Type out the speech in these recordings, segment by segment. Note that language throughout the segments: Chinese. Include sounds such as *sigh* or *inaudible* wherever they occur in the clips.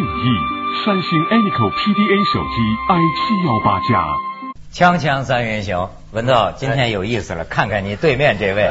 建议三星 Anico PDA 手机 i 七幺八加。锵锵三人行，文道，今天有意思了，看看你对面这位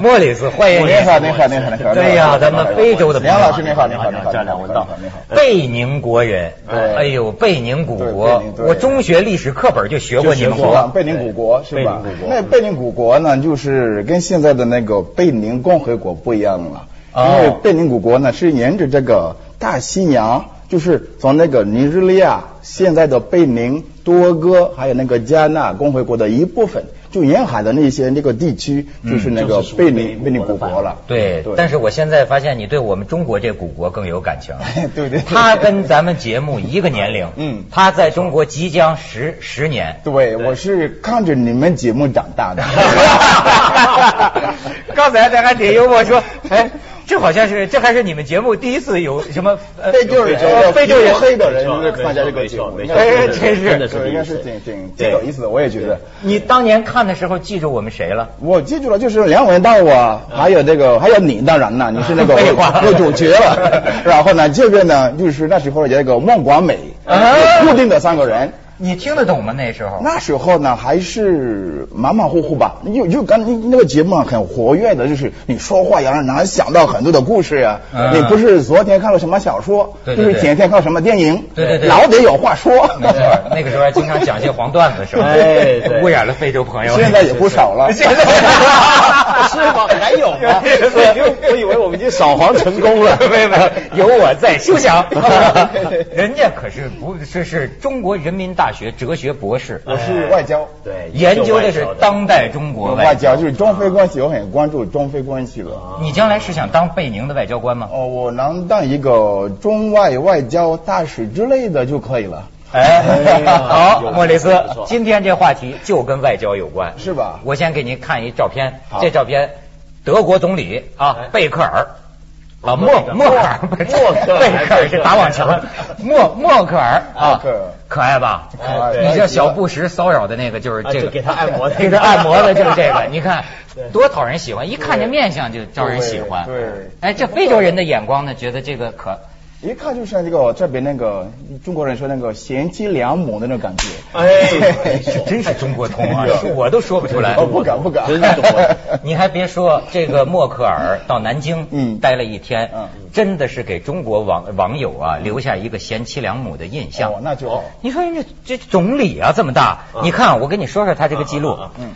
莫里斯，欢迎您。你好，你好，你好，您好。对呀，咱们非洲的梁老师，你好，你好，你好，张文道，你好。贝宁国人，对，哎呦，贝宁古国，我中学历史课本就学过你们国，贝宁古国是吧？那贝宁古国呢，就是跟现在的那个贝宁共和国不一样了，因为贝宁古国呢是沿着这个大西洋。就是从那个尼日利亚、现在的贝宁、多哥，还有那个加纳共和国的一部分，就沿海的那些那个地区，就是那个贝宁贝宁古国了。对，但是我现在发现你对我们中国这古国更有感情。*laughs* 对对。他跟咱们节目一个年龄，嗯，他在中国即将十十年。对，我是看着你们节目长大的。*laughs* 刚才他还挺幽默说，哎。这好像是，这还是你们节目第一次有什么非洲人、非洲人黑的人参加这个节目，哎，真是，应该是挺挺挺有意思的，我也觉得。你当年看的时候记住我们谁了？我记住了，就是梁文道啊，还有那个，还有你，当然了，你是那个 *laughs* 副主角了。*laughs* 然后呢，这个呢，就是那时候有那个孟广美，固定的三个人。你听得懂吗？那时候？那时候呢，还是马马虎虎吧。就就刚那个节目很活跃的，就是你说话要让人想到很多的故事呀。你不是昨天看了什么小说，就是前天看了什么电影，对对对，老得有话说。没错，*laughs* 那个时候还经常讲些黄段子，是吧？哎，污染了非洲朋友。现在也不少了。*laughs* 现在 *laughs* 是吗？还有吗？我以为我们已经扫黄成功了。没有没有，有我在，休想。人家可是不是是中国人民大。大学哲学博士，我是外交，对，研究的是当代中国外交，就是中非关系，我很关注中非关系了。你将来是想当贝宁的外交官吗？哦，我能当一个中外外交大使之类的就可以了。哎，*laughs* 好，莫里斯，今天这话题就跟外交有关，是吧？我先给您看一照片，这照片，德国总理啊，贝克尔。啊，默默克尔，默克尔。是打网球，默默克尔。啊，可爱吧？你叫小布什骚扰的那个就是这个，给他按摩，*laughs* 给他按摩的就是这个，*laughs* 你看多讨人喜欢，一看这面相就招人喜欢。对，哎，这非洲人的眼光呢，觉得这个可。一看就像这个这边那个中国人说那个贤妻良母的那种感觉，哎，*laughs* 真是中国通啊，我都说不出来。*laughs* 不敢不敢，真是你还别说，这个默克尔到南京嗯。待了一天，嗯，真的是给中国网网友啊留下一个贤妻良母的印象。哦，那就你说人家这总理啊这么大，你看我跟你说说他这个记录，嗯，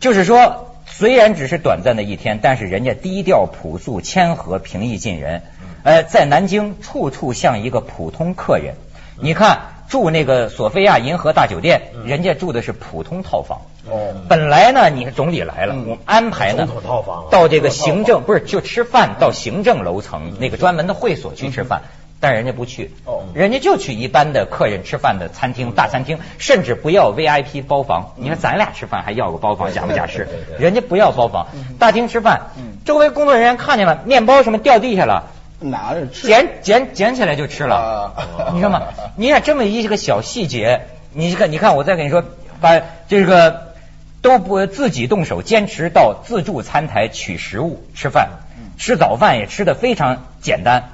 就是说虽然只是短暂的一天，但是人家低调朴素、谦和、平易近人。呃，在南京处处像一个普通客人。你看住那个索菲亚银河大酒店，人家住的是普通套房。哦。本来呢，你看总理来了，我安排呢，套房到这个行政不是就吃饭到行政楼层那个专门的会所去吃饭，但人家不去。哦。人家就去一般的客人吃饭的餐厅大餐厅，甚至不要 VIP 包房。你看咱俩吃饭还要个包房，假不假是？人家不要包房，大厅吃饭。周围工作人员看见了，面包什么掉地下了。拿着吃，捡捡捡起来就吃了，*laughs* 你知道吗，你看这么一个小细节，你看，你看，我再跟你说，把这个都不自己动手，坚持到自助餐台取食物吃饭，吃早饭也吃的非常简单。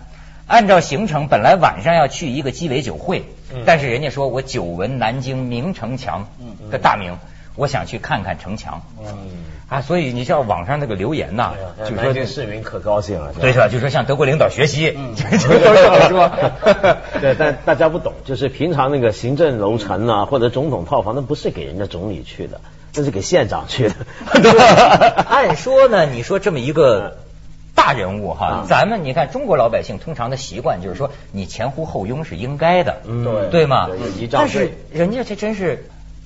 按照行程，本来晚上要去一个鸡尾酒会，但是人家说我久闻南京明城墙的大名，我想去看看城墙。嗯啊，所以你像网上那个留言呐，就说这市民可高兴了，对是吧？就说向德国领导学习，*laughs* 就都这么说。*laughs* 对，但大家不懂，就是平常那个行政楼层啊，或者总统套房，那不是给人家总理去的，那是给县长去的。*laughs* 按说呢，你说这么一个大人物哈，咱们你看中国老百姓通常的习惯就是说，你前呼后拥是应该的，对对吗？但是人家这真是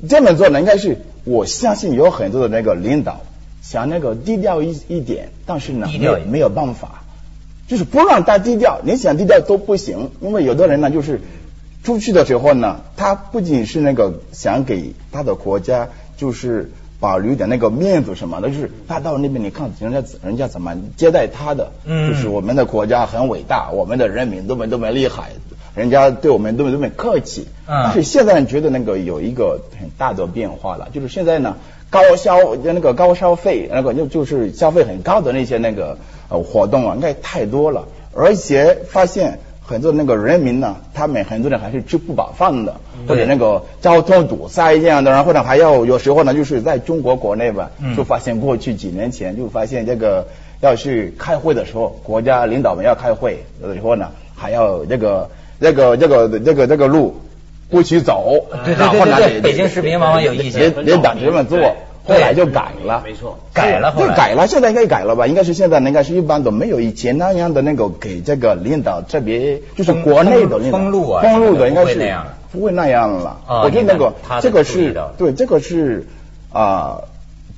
这么做呢，应该是我相信有很多的那个领导。想那个低调一一点，但是呢，没有没有办法，就是不让他低调，你想低调都不行，因为有的人呢，就是出去的时候呢，他不仅是那个想给他的国家就是保留点那个面子什么的，就是他到那边你看人家人家怎么接待他的，嗯，就是我们的国家很伟大，我们的人民多么多么厉害，人家对我们多么多么客气，嗯，但是现在觉得那个有一个很大的变化了，就是现在呢。高消那个高消费那个就就是消费很高的那些那个呃活动啊，应该太多了，而且发现很多那个人民呢，他们很多人还是吃不饱饭的，或者那个交通堵塞这样的，然后呢还要有时候呢就是在中国国内吧，就发现过去几年前就发现这个要去开会的时候，国家领导们要开会的时候呢，还要这个这个这个这个这个路不许走，对对对对，北京市民往往有意见，领导这么做。后来就改了，没错，改了，就改了。现在应该改了吧？应该是现在应该是一般都没有以前那样的那个给这个领导特别，就是国内的封路啊，封路的应该是不会那样了。我觉得那个这个是对，这个是啊，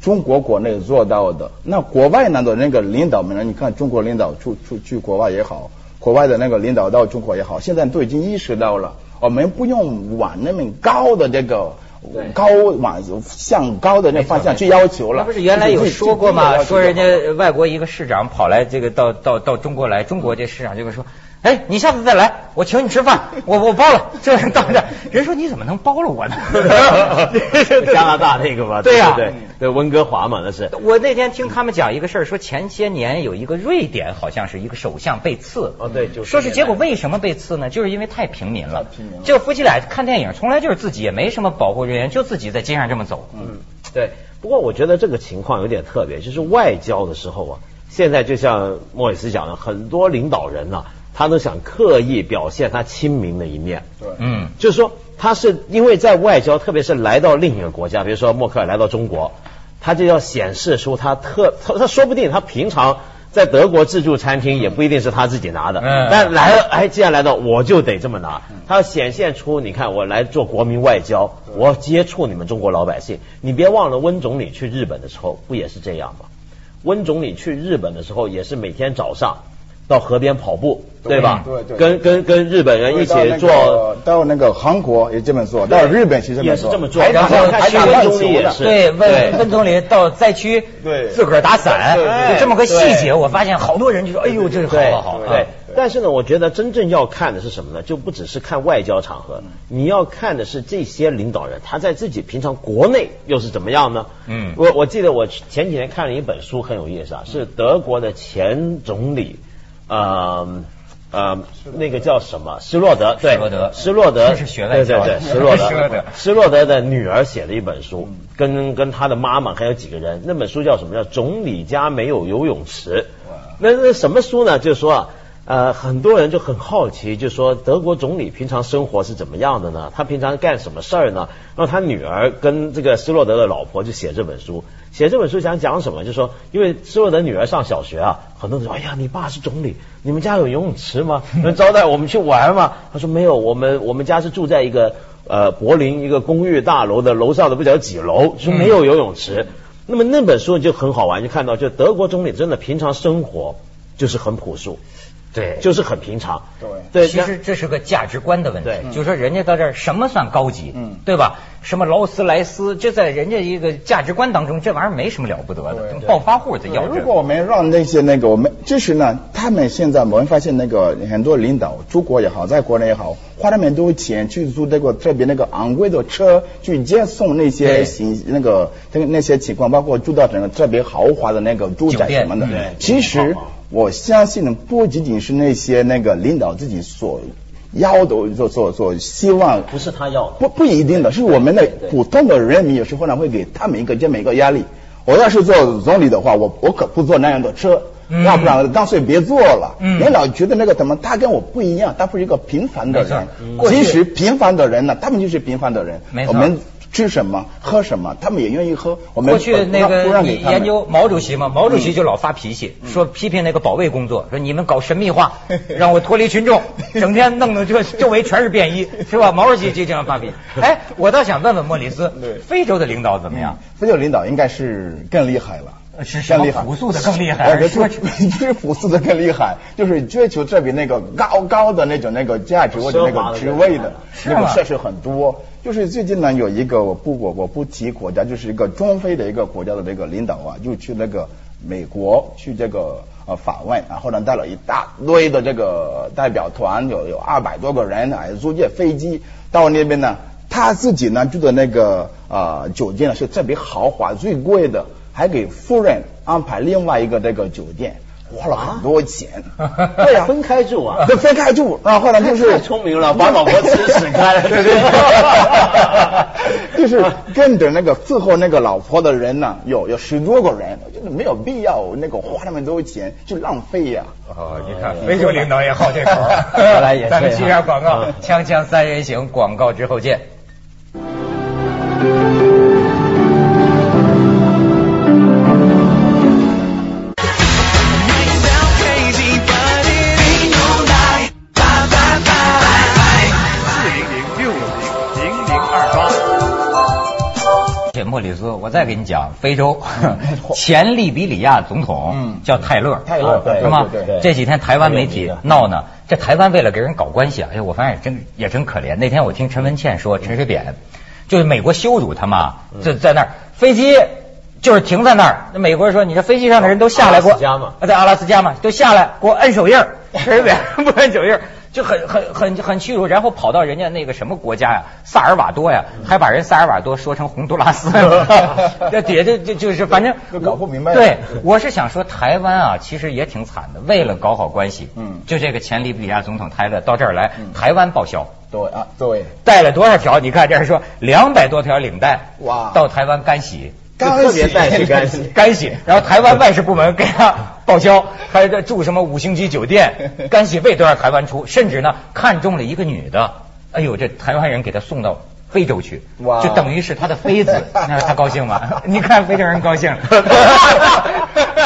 中国国内做到的。那国外呢的那个领导们呢？你看中国领导出出去国外也好，国外的那个领导到中国也好，现在都已经意识到了，我们不用往那么高的这个。高往向高的那方向去要求了，不是原来有说过吗？说人家外国一个市长跑来这个到到到中国来，中国这市长就会说。哎，你下次再来，我请你吃饭，我我包了。这到这，人说你怎么能包了我呢？*laughs* 加拿大那个嘛，对呀，对对，温哥华嘛，那是。我那天听他们讲一个事儿，说前些年有一个瑞典，好像是一个首相被刺。哦，对，就是说是结果为什么被刺呢？就是因为太平民了。平民。就夫妻俩看电影，从来就是自己也没什么保护人员，就自己在街上这么走。嗯，对。不过我觉得这个情况有点特别，就是外交的时候啊，现在就像莫里斯讲的，很多领导人呢。他都想刻意表现他亲民的一面，对，嗯，就是说他是因为在外交，特别是来到另一个国家，比如说默克尔来到中国，他就要显示出他特他他说不定他平常在德国自助餐厅也不一定是他自己拿的，嗯，但来了哎，既然来到我就得这么拿，他要显现出你看我来做国民外交，我接触你们中国老百姓，你别忘了温总理去日本的时候不也是这样吗？温总理去日本的时候也是每天早上。到河边跑步，对吧？对对。跟跟跟日本人一起做。到那个韩国也这么做，到日本其实也是这么做。然后还去温总理也是。对，温温总理到灾区，对，自个儿打伞，就这么个细节，我发现好多人就说：“哎呦，这是好好好。”对。但是呢，我觉得真正要看的是什么呢？就不只是看外交场合，你要看的是这些领导人他在自己平常国内又是怎么样呢？嗯。我我记得我前几天看了一本书，很有意思啊，是德国的前总理。呃呃，那个叫什么？施洛德，施洛德，施洛德对对对，施洛德，施洛德的女儿写的一本书，跟跟他的妈妈还有几个人，那本书叫什么？叫总理家没有游泳池。那那什么书呢？就是说啊。呃，很多人就很好奇，就说德国总理平常生活是怎么样的呢？他平常干什么事儿呢？然后他女儿跟这个施洛德的老婆就写这本书，写这本书想讲什么？就说因为施洛德女儿上小学啊，很多人说，哎呀，你爸是总理，你们家有游泳池吗？能招待我们去玩吗？他说没有，我们我们家是住在一个呃柏林一个公寓大楼的楼上的不晓得几楼，说没有游泳池。那么那本书就很好玩，就看到就德国总理真的平常生活就是很朴素。对，就是很平常。对，对，其实这是个价值观的问题。对，就说人家到这儿什么算高级？嗯，对吧？什么劳斯莱斯，这在人家一个价值观当中，这玩意儿没什么了不得的。暴发户的要。如果我们让那些那个我们，就是呢，他们现在我们发现那个很多领导出国也好，在国内也好，花那么多钱去租那个特别那个昂贵的车去接送那些行那个那那些情况，包括住到整个特别豪华的那个住宅什么的。对，其实。我相信呢不仅仅是那些那个领导自己所要的，所所所希望，不是他要的，不不一定的，是我们的普通的人民有时候呢会给他们一个这么一个压力。我要是做总理的话，我我可不坐那样的车，要不然干脆别做了。领导觉得那个怎么他跟我不一样，他不是一个平凡的人。其实平凡的人呢，他们就是平凡的人。没错。吃什么喝什么，他们也愿意喝。我们过去那个你研究毛主席嘛，毛主席就老发脾气，说批评那个保卫工作，说你们搞神秘化，*laughs* 让我脱离群众，整天弄得这周围全是便衣，是吧？毛主席就这样发脾气。*laughs* 哎，我倒想问问莫里斯，非洲的领导怎么样？非洲领导应该是更厉害了。是什么朴素的更厉害？是说 *laughs* 是朴素的更厉害，就是追求这比那个高高的那种那个价值或者那个职位的那个设施很多。就是最近呢有一个我不我我不提国家，就是一个中非的一个国家的那个领导啊，就去那个美国去这个呃访问，然后呢带了一大堆的这个代表团，有有二百多个人，还租借飞机到那边呢，他自己呢住的那个呃酒店呢是特别豪华最贵的。还给夫人安排另外一个这个酒店，花了很多钱。对呀，分开住啊，对，分开住。然后后来就是太聪明了，把老婆吃屎开了。对对对。就是跟着那个伺候那个老婆的人呢，有有十多个人，我觉得没有必要那个花那么多钱，就浪费呀。哦，你看非洲领导也好这口。原来也是。咱们去下广告，锵锵三人行，广告之后见。莫里斯，我再给你讲，非洲 *laughs* 前利比里亚总统叫泰勒，泰勒是吗？这几天台湾媒体闹呢，这台湾为了给人搞关系啊，哎，我发现真也真可怜。那天我听陈文茜说，陈水扁就是美国羞辱他嘛，就在那儿飞机就是停在那儿，那美国人说，你这飞机上的人都下来过，在阿拉斯加嘛，都下来给我摁手印，陈水扁 *laughs* 不摁手印。就很很很很屈辱，然后跑到人家那个什么国家呀，萨尔瓦多呀，还把人萨尔瓦多说成洪都拉斯，*laughs* 这底下就就就是反正 *laughs* 搞不明白。对，我是想说台湾啊，其实也挺惨的，为了搞好关系，嗯，就这个前利比亚总统泰勒到这儿来，台湾报销，对啊，对，带了多少条？你看这儿说两百多条领带，哇，到台湾干洗。特别带去 *laughs* 干洗，干洗，然后台湾外事部门给他报销，还在住什么五星级酒店，*laughs* 干洗费都让台湾出，甚至呢看中了一个女的，哎呦，这台湾人给他送到非洲去，哇，就等于是他的妃子，*laughs* 那他高兴吗？你看非洲人高兴。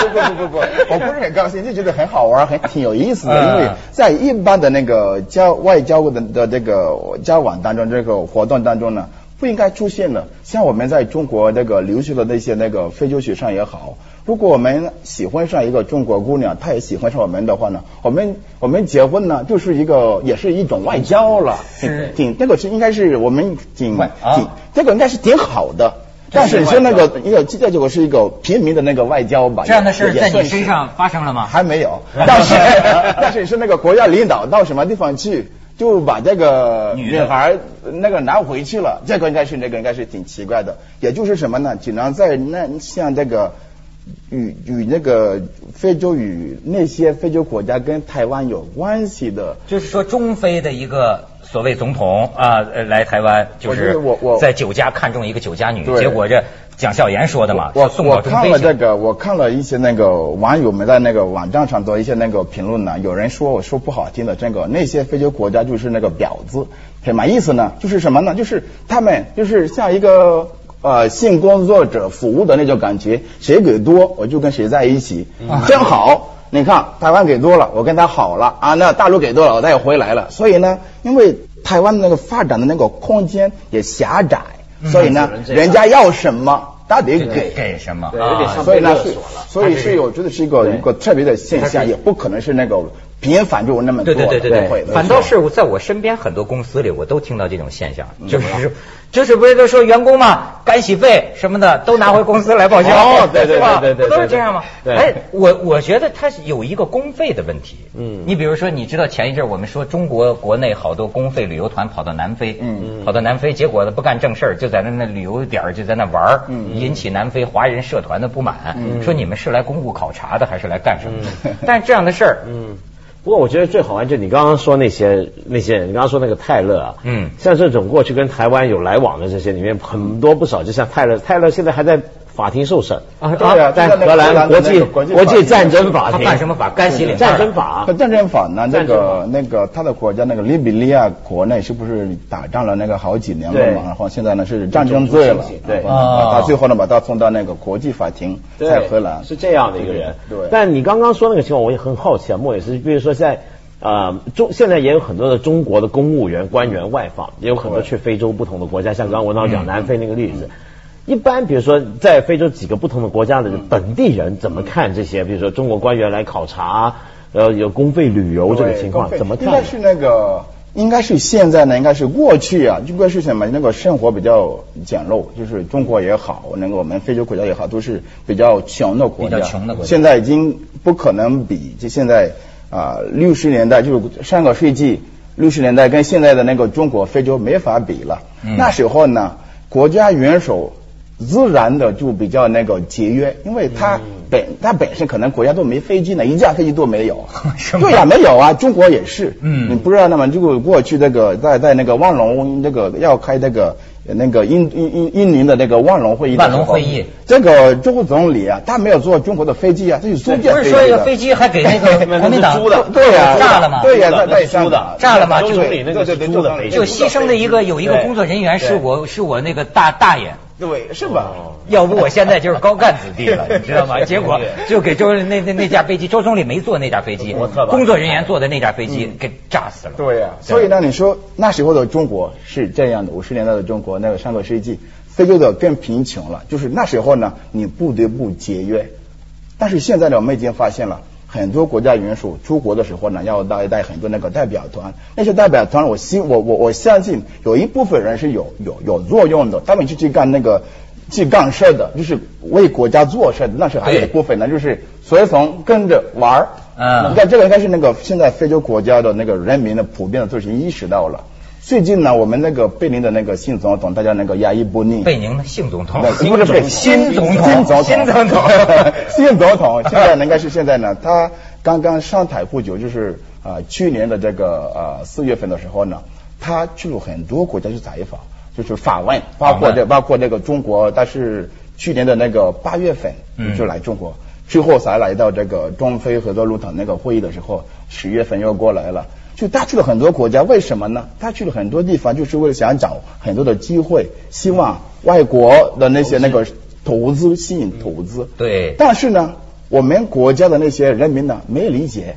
不不不不不，我不是很高兴，就觉得很好玩，很挺有意思的，因为在一般的那个交外交的的这个交往当中，这个活动当中呢。不应该出现的，像我们在中国那个留学的那些那个非洲学生也好，如果我们喜欢上一个中国姑娘，她也喜欢上我们的话呢，我们我们结婚呢，就是一个也是一种外交了，是。挺那个是应该是我们挺挺这个应该是挺好的，但是你说那个一个这个是一个平民的那个外交吧，这样的事在你身上发生了吗？还没有，*laughs* 但是但是是那个国家领导到什么地方去？就把这个女孩那个拿回去了，这个应该是那个应该是挺奇怪的，也就是什么呢？经常在那像这个与与那个非洲与那些非洲国家跟台湾有关系的，就是说中非的一个所谓总统啊来台湾，就是我我在酒家看中一个酒家女，结果这。蒋孝严说的嘛，我我看了这个，我看了一些那个网友们在那个网站上做一些那个评论呢，有人说我说不好听的，这个那些非洲国家就是那个婊子，什么意思呢？就是什么呢？就是他们就是像一个呃性工作者服务的那种感觉，谁给多我就跟谁在一起，*laughs* 正好你看台湾给多了，我跟他好了啊，那大陆给多了，我他也回来了，所以呢，因为台湾那个发展的那个空间也狭窄。所以呢，人家要什么，他得给。给什么，所以呢是，所以是我觉得是一个一个特别的现象，也不可能是那个频繁就那么多，对对对对对，反倒是在我身边很多公司里，我都听到这种现象，就是。就是不是都说员工嘛，干洗费什么的都拿回公司来报销，哦，对对对对，不都是这样吗？哎，我我觉得它有一个公费的问题。嗯，你比如说，你知道前一阵我们说中国国内好多公费旅游团跑到南非，嗯，跑到南非，结果呢不干正事儿就在那那旅游点就在那玩嗯，引起南非华人社团的不满，说你们是来公务考察的还是来干什么？但是这样的事儿，嗯。不过我觉得最好玩就你刚刚说那些那些人，你刚刚说那个泰勒啊，嗯，像这种过去跟台湾有来往的这些里面很多不少，就像泰勒，泰勒现在还在。法庭受审啊，对啊，在荷兰国际国际战争法庭，干什么法？干洗脸战争法。战争法呢？那个那个他的国家那个利比利亚国内是不是打仗了那个好几年了嘛？然后现在呢是战争罪了，对啊，他最后呢把他送到那个国际法庭，在荷兰是这样的一个人。对。但你刚刚说那个情况，我也很好奇啊，莫也是，比如说在啊中现在也有很多的中国的公务员官员外访，也有很多去非洲不同的国家，像刚刚文涛讲南非那个例子。一般比如说在非洲几个不同的国家的本地人怎么看这些？比如说中国官员来考察，呃，有公费旅游这个情况怎么看？应该是那个，应该是现在呢，应该是过去啊，应该是什么？那个生活比较简陋，就是中国也好，那个我们非洲国家也好，都是比较穷的国家。比较穷的国家。现在已经不可能比，就现在啊，六十年代就是上个世纪六十年代跟现在的那个中国非洲没法比了。那时候呢，国家元首。自然的就比较那个节约，因为他本它本身可能国家都没飞机呢，一架飞机都没有。*laughs* 对呀，没有啊，中国也是。嗯，你不知道那么，如果过去那个在在那个万隆那个要开那个。那个印印印印尼的那个万隆会议，万隆会议，这个中总理啊，他没有坐中国的飞机啊，他是租借不是说一个飞机还给那个 *laughs* 国民党租的，对呀，*laughs* 炸了吗？对呀，在租的，炸了吗？就总理那个是租的，就牺牲的一个有一个工作人员是我是我那个大大爷。对，是吧？要不我现在就是高干子弟了，*laughs* 你知道吗？结果就给周那那那架飞机，周总理没坐那架飞机，工作人员坐的那架飞机给炸死了。对呀，所以呢，你说那时候的中国是这样的，五十年代的中国，那个上个世纪，非洲的更贫穷了，就是那时候呢，你不得不节约。但是现在呢，我们已经发现了。很多国家元首出国的时候呢，要带带很多那个代表团。那些代表团，我希我我我相信有一部分人是有有有作用的，他们是去干那个去干事的，就是为国家做事的。那是还有一部分呢，就是随从跟着玩儿。嗯，你看这个应该是那个现在非洲国家的那个人民的普遍的都是意识到了。最近呢，我们那个贝宁的那个新总统，大家那个亚伊布尼。贝宁的新总统，不是贝新总。统，新总统，新总。统，新总统。现在应该是现在呢，他刚刚上台不久，就是啊，去年的这个呃四月份的时候呢，他去了很多国家去采访，就是访问，包括这包括那个中国，但是去年的那个八月份就来中国，之后才来到这个中非合作论坛那个会议的时候，十月份又过来了。就他去了很多国家，为什么呢？他去了很多地方，就是为了想找很多的机会，希望外国的那些那个投资吸引投资。对。但是呢，我们国家的那些人民呢，没理解，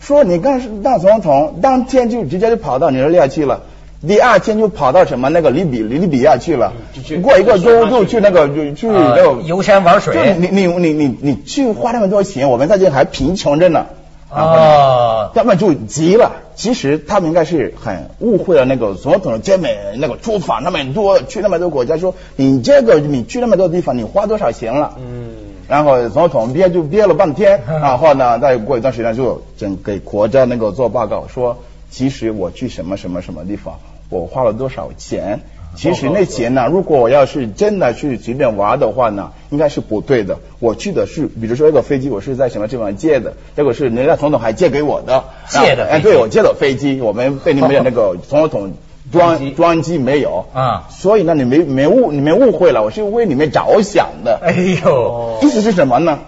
说你刚当总统当天就直接就跑到尼日利亚去了，第二天就跑到什么那个利比利比亚去了，过一个周就去那个就去那个游山玩水。你你你你你去花那么多钱，我们在这还贫穷着呢。啊，他们就急了。其实他们应该是很误会了那个总统的这么那个出访那么多，去那么多国家，说你这个你去那么多地方，你花多少钱了？嗯。然后总统憋就憋了半天，*laughs* 然后呢，再过一段时间就整给国家那个做报告，说其实我去什么什么什么地方，我花了多少钱。其实那钱呢，如果我要是真的去随便玩的话呢，应该是不对的。我去的是，比如说一个飞机，我是在什么地方借的，这个是人家总统还借给我的。借的？哎，对，我借的飞机，我们被你们那个总统专专机没有啊。所以呢，你没没误，你们误会了，我是为你们着想的。哎呦，意思是什么呢？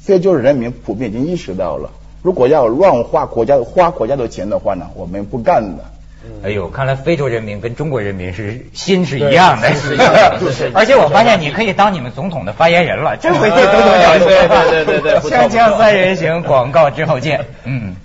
非洲人民普遍已经意识到了，如果要乱花国家花国家的钱的话呢，我们不干的。哎呦，看来非洲人民跟中国人民是心是一样的，*laughs* 而且我发现你可以当你们总统的发言人了，这回对总统了解。对对对对，锵锵三人行，广告之后见。嗯。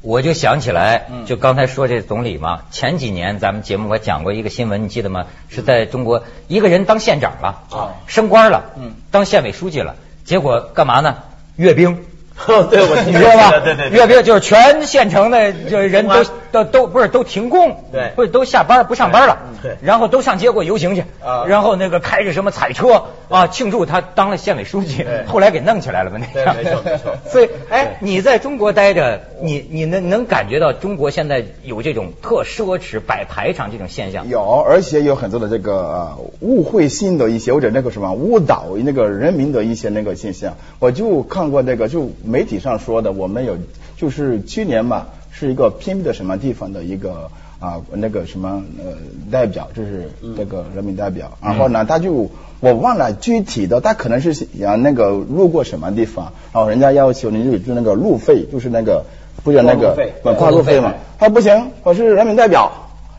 我就想起来，就刚才说这总理嘛，前几年咱们节目我讲过一个新闻，你记得吗？是在中国一个人当县长了，啊，升官了，嗯，当县委书记了，结果干嘛呢？阅兵。*laughs* 对，我你知道吧？对对，阅兵就是全县城的就人都都都不是都停工，对，不是都下班不上班了，对，然后都上街过游行去，啊，然后那个开着什么彩车啊庆祝他当了县委书记，后来给弄起来了吧那个，没错没错。*laughs* 所以，哎，你在中国待着，你你能能感觉到中国现在有这种特奢侈摆排场这种现象？有，而且有很多的这个误会性的一些或者那个什么误导那个人民的一些那个现象，我就看过那个就。媒体上说的，我们有就是去年嘛，是一个偏僻的什么地方的一个啊那个什么呃代表，就是这个人民代表。然后呢，他就我忘了具体的，他可能是想那个路过什么地方，然后人家要求你就就那个路费，就是那个不叫那个跨路费嘛。他不行，我是人民代表，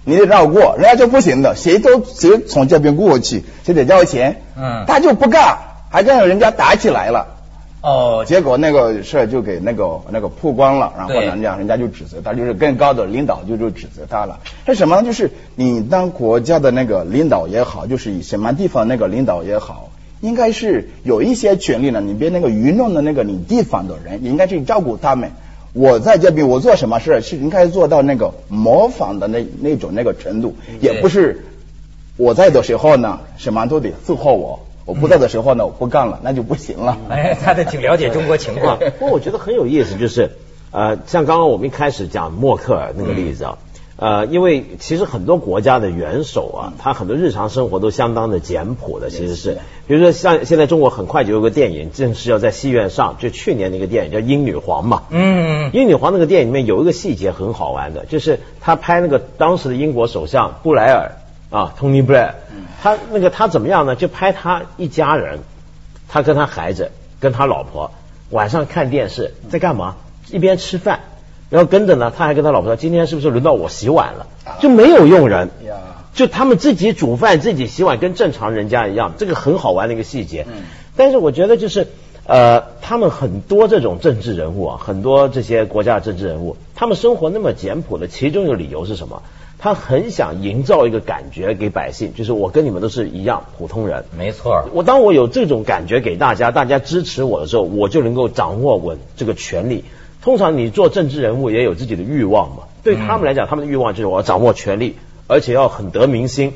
你得让我过，人家就不行的，谁都谁从这边过去，谁得交钱。嗯，他就不干，还跟人家打起来了。哦，结果那个事儿就给那个那个曝光了，然后人家人家就指责他，就是更高的领导就就指责他了。是什么呢？就是你当国家的那个领导也好，就是什么地方那个领导也好，应该是有一些权利呢。你别那个愚弄的那个你地方的人，你应该去照顾他们。我在这边我做什么事是应该做到那个模仿的那那种那个程度，也不是我在的时候呢，什么都得伺候我。我不在的时候呢，我不干了，那就不行了。哎，他的挺了解中国情况。*laughs* 不过我觉得很有意思，就是呃，像刚刚我们一开始讲默克尔那个例子啊，呃，因为其实很多国家的元首啊，他很多日常生活都相当的简朴的，其实是，比如说像现在中国很快就有个电影正式要在戏院上，就去年那个电影叫《英女皇》嘛，嗯，英女皇那个电影里面有一个细节很好玩的，就是他拍那个当时的英国首相布莱尔啊，Tony Blair，他那个他怎么样呢？就拍他一家人，他跟他孩子跟他老婆晚上看电视在干嘛？一边吃饭。然后跟着呢，他还跟他老婆说：“今天是不是轮到我洗碗了？”就没有佣人，就他们自己煮饭、自己洗碗，跟正常人家一样。这个很好玩的一个细节。但是我觉得就是呃，他们很多这种政治人物啊，很多这些国家的政治人物，他们生活那么简朴的，其中一个理由是什么？他很想营造一个感觉给百姓，就是我跟你们都是一样普通人。没错。我当我有这种感觉给大家，大家支持我的时候，我就能够掌握我这个权利。通常你做政治人物也有自己的欲望嘛，对他们来讲，他们的欲望就是我要掌握权力，而且要很得民心。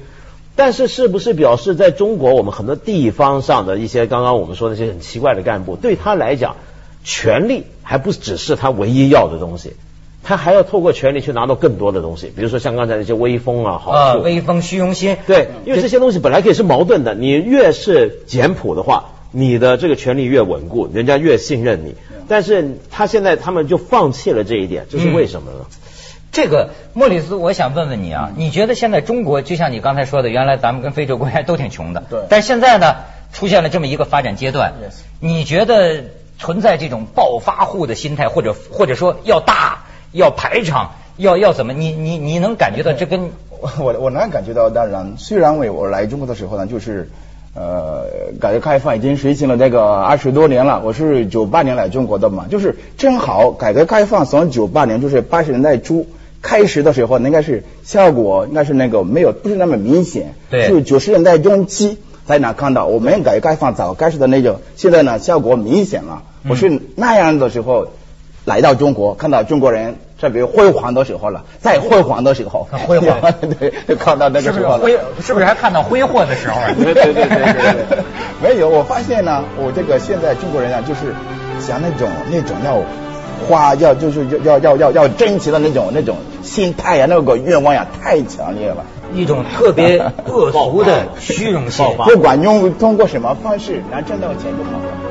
但是是不是表示在中国，我们很多地方上的一些刚刚我们说那些很奇怪的干部，对他来讲，权力还不只是他唯一要的东西，他还要透过权力去拿到更多的东西，比如说像刚才那些威风啊，好处，威风虚荣心，对，因为这些东西本来可以是矛盾的，你越是简朴的话，你的这个权力越稳固，人家越信任你。但是他现在他们就放弃了这一点，这是为什么呢？这个莫里斯，我想问问你啊，你觉得现在中国就像你刚才说的，原来咱们跟非洲国家都挺穷的，对，但现在呢出现了这么一个发展阶段，你觉得存在这种暴发户的心态，或者或者说要大要排场要要怎么？你你你能感觉到这跟我我能感觉到，当然，虽然我我来中国的时候呢，就是。呃，改革开放已经实行了那个二十多年了。我是九八年来中国的嘛，就是正好改革开放从九八年就是八十年代初开始的时候，应该是效果应该是那个没有不是那么明显。对。就九十年代中期在哪看到我们改革开放早开始的那种，现在呢效果明显了。我是那样的时候来到中国，看到中国人。特别辉煌的时候了，在辉煌的时候，辉煌，*laughs* 对，看到那个时候了，是不是还看到挥霍的时候？对对对对对，*laughs* 没有，我发现呢，我这个现在中国人啊，就是想那种那种要花，要就是要要要要珍惜的那种那种心态呀，那个愿望呀，太强烈了，一种特别 *laughs* 恶俗的虚荣心，不管用通过什么方式来挣到钱就好了。